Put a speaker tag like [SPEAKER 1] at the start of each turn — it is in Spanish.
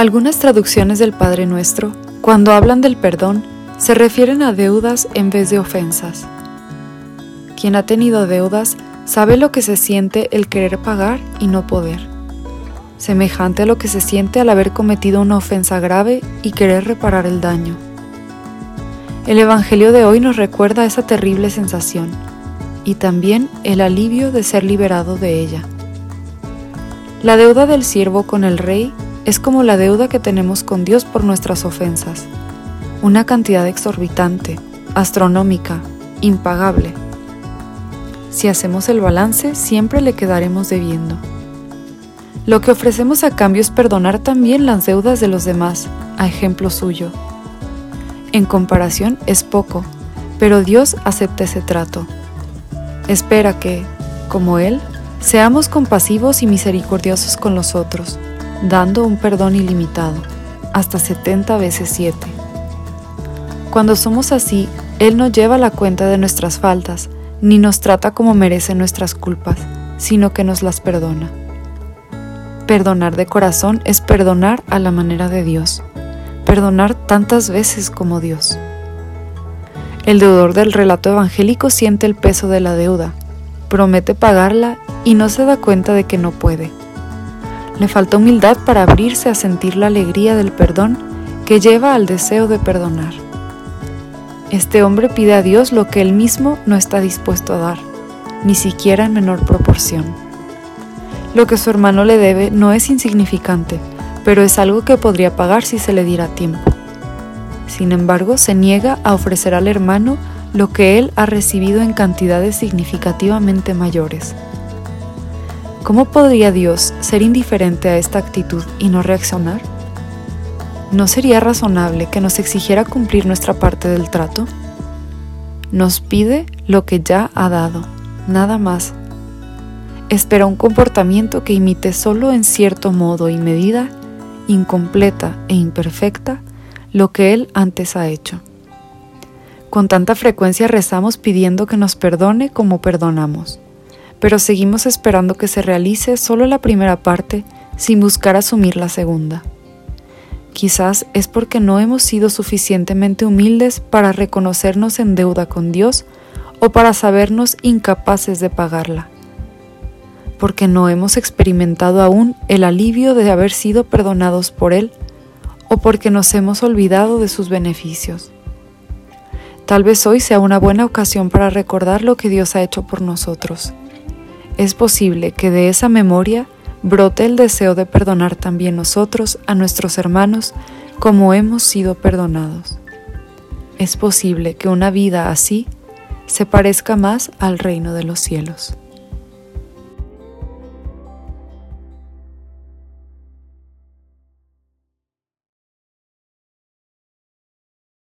[SPEAKER 1] Algunas traducciones del Padre Nuestro, cuando hablan del perdón, se refieren a deudas en vez de ofensas. Quien ha tenido deudas sabe lo que se siente el querer pagar y no poder, semejante a lo que se siente al haber cometido una ofensa grave y querer reparar el daño. El Evangelio de hoy nos recuerda esa terrible sensación y también el alivio de ser liberado de ella. La deuda del siervo con el rey es como la deuda que tenemos con Dios por nuestras ofensas, una cantidad exorbitante, astronómica, impagable. Si hacemos el balance, siempre le quedaremos debiendo. Lo que ofrecemos a cambio es perdonar también las deudas de los demás, a ejemplo suyo. En comparación es poco, pero Dios acepta ese trato. Espera que, como Él, seamos compasivos y misericordiosos con los otros dando un perdón ilimitado, hasta 70 veces 7. Cuando somos así, Él no lleva la cuenta de nuestras faltas, ni nos trata como merecen nuestras culpas, sino que nos las perdona. Perdonar de corazón es perdonar a la manera de Dios, perdonar tantas veces como Dios. El deudor del relato evangélico siente el peso de la deuda, promete pagarla y no se da cuenta de que no puede. Le falta humildad para abrirse a sentir la alegría del perdón que lleva al deseo de perdonar. Este hombre pide a Dios lo que él mismo no está dispuesto a dar, ni siquiera en menor proporción. Lo que su hermano le debe no es insignificante, pero es algo que podría pagar si se le diera tiempo. Sin embargo, se niega a ofrecer al hermano lo que él ha recibido en cantidades significativamente mayores. ¿Cómo podría Dios ser indiferente a esta actitud y no reaccionar? ¿No sería razonable que nos exigiera cumplir nuestra parte del trato? Nos pide lo que ya ha dado, nada más. Espera un comportamiento que imite solo en cierto modo y medida, incompleta e imperfecta, lo que Él antes ha hecho. Con tanta frecuencia rezamos pidiendo que nos perdone como perdonamos pero seguimos esperando que se realice solo la primera parte sin buscar asumir la segunda. Quizás es porque no hemos sido suficientemente humildes para reconocernos en deuda con Dios o para sabernos incapaces de pagarla. Porque no hemos experimentado aún el alivio de haber sido perdonados por Él o porque nos hemos olvidado de sus beneficios. Tal vez hoy sea una buena ocasión para recordar lo que Dios ha hecho por nosotros es posible que de esa memoria brote el deseo de perdonar también nosotros a nuestros hermanos como hemos sido perdonados. Es posible que una vida así se parezca más al reino de los cielos.